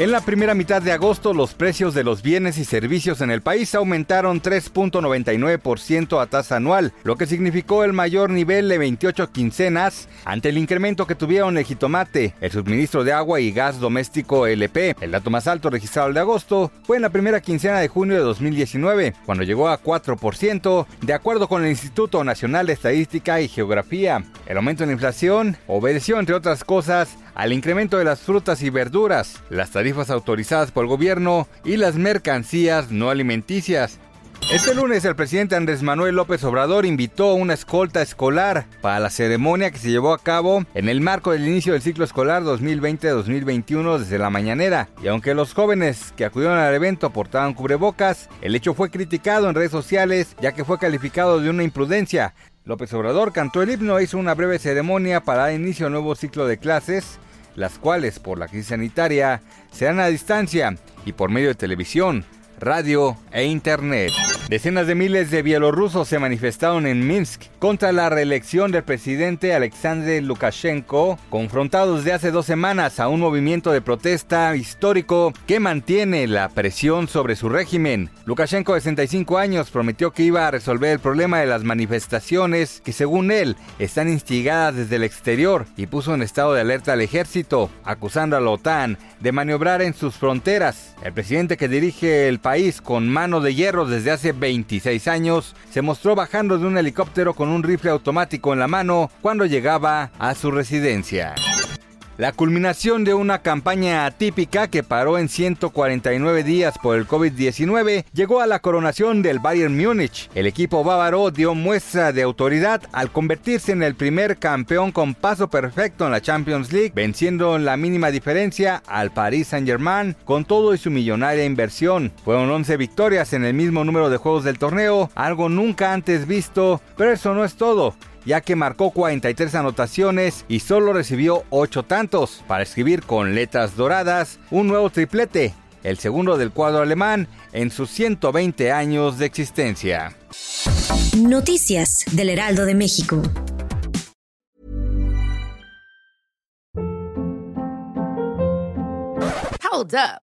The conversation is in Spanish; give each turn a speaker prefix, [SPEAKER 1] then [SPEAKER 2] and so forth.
[SPEAKER 1] En la primera mitad de agosto, los precios de los bienes y servicios en el país aumentaron 3.99% a tasa anual, lo que significó el mayor nivel de 28 quincenas ante el incremento que tuvieron el jitomate, el suministro de agua y gas doméstico LP. El dato más alto registrado el de agosto fue en la primera quincena de junio de 2019, cuando llegó a 4%, de acuerdo con el Instituto Nacional de Estadística y Geografía. El aumento en la inflación obedeció, entre otras cosas, al incremento de las frutas y verduras, las tarifas autorizadas por el gobierno y las mercancías no alimenticias. Este lunes el presidente Andrés Manuel López Obrador invitó a una escolta escolar para la ceremonia que se llevó a cabo en el marco del inicio del ciclo escolar 2020-2021 desde la mañanera. Y aunque los jóvenes que acudieron al evento portaban cubrebocas, el hecho fue criticado en redes sociales ya que fue calificado de una imprudencia, López Obrador cantó el himno e hizo una breve ceremonia para dar inicio a nuevo ciclo de clases, las cuales por la crisis sanitaria serán a distancia y por medio de televisión, radio e internet. Decenas de miles de bielorrusos se manifestaron en Minsk contra la reelección del presidente Alexander Lukashenko, confrontados de hace dos semanas a un movimiento de protesta histórico que mantiene la presión sobre su régimen. Lukashenko, de 65 años, prometió que iba a resolver el problema de las manifestaciones que, según él, están instigadas desde el exterior y puso en estado de alerta al ejército, acusando a la OTAN de maniobrar en sus fronteras. El presidente que dirige el país con mano de hierro desde hace 26 años, se mostró bajando de un helicóptero con un rifle automático en la mano cuando llegaba a su residencia. La culminación de una campaña atípica que paró en 149 días por el COVID-19 llegó a la coronación del Bayern Múnich. El equipo bávaro dio muestra de autoridad al convertirse en el primer campeón con paso perfecto en la Champions League, venciendo en la mínima diferencia al Paris Saint-Germain con todo y su millonaria inversión. Fueron 11 victorias en el mismo número de juegos del torneo, algo nunca antes visto, pero eso no es todo ya que marcó 43 anotaciones y solo recibió 8 tantos, para escribir con letras doradas un nuevo triplete, el segundo del cuadro alemán en sus 120 años de existencia.
[SPEAKER 2] Noticias del Heraldo de México.
[SPEAKER 3] Hold up.